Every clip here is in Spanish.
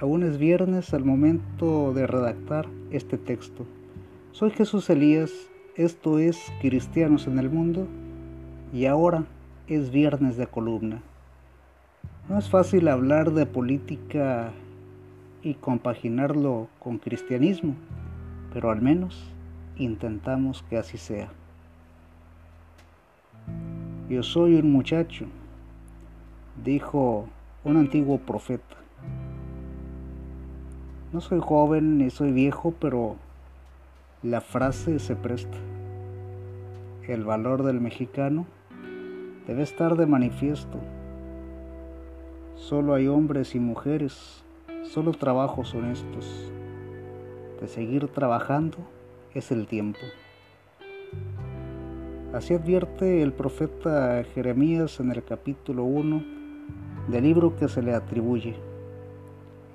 Aún es viernes al momento de redactar este texto. Soy Jesús Elías, esto es Cristianos en el Mundo y ahora es viernes de columna. No es fácil hablar de política y compaginarlo con cristianismo, pero al menos intentamos que así sea. Yo soy un muchacho, dijo un antiguo profeta. No soy joven ni soy viejo, pero la frase se presta. El valor del mexicano debe estar de manifiesto. Solo hay hombres y mujeres, solo trabajos honestos. De seguir trabajando es el tiempo. Así advierte el profeta Jeremías en el capítulo 1 del libro que se le atribuye.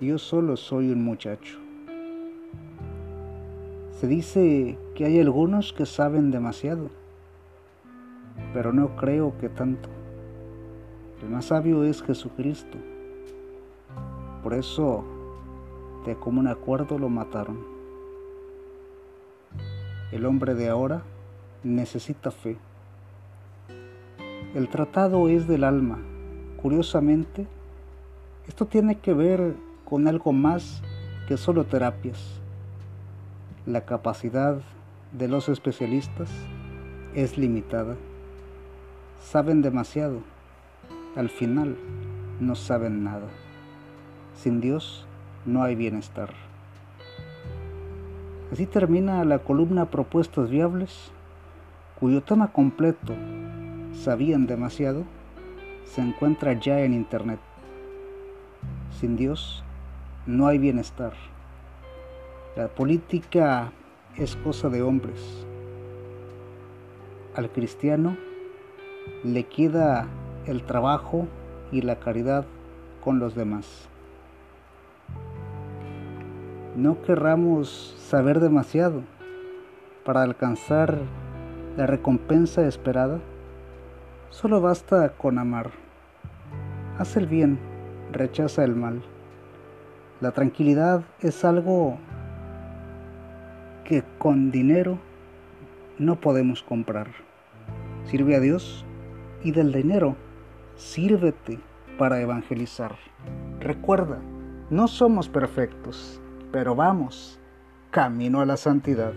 Yo solo soy un muchacho. Se dice que hay algunos que saben demasiado, pero no creo que tanto. El más sabio es Jesucristo. Por eso, de común acuerdo lo mataron. El hombre de ahora necesita fe. El tratado es del alma. Curiosamente, esto tiene que ver con algo más que solo terapias. La capacidad de los especialistas es limitada. Saben demasiado. Al final no saben nada. Sin Dios no hay bienestar. Así termina la columna Propuestas Viables, cuyo tema completo, Sabían demasiado, se encuentra ya en Internet. Sin Dios no hay bienestar. La política es cosa de hombres. Al cristiano le queda el trabajo y la caridad con los demás. No querramos saber demasiado para alcanzar la recompensa esperada. Solo basta con amar. Haz el bien, rechaza el mal. La tranquilidad es algo que con dinero no podemos comprar. Sirve a Dios y del dinero sírvete para evangelizar. Recuerda, no somos perfectos, pero vamos camino a la santidad.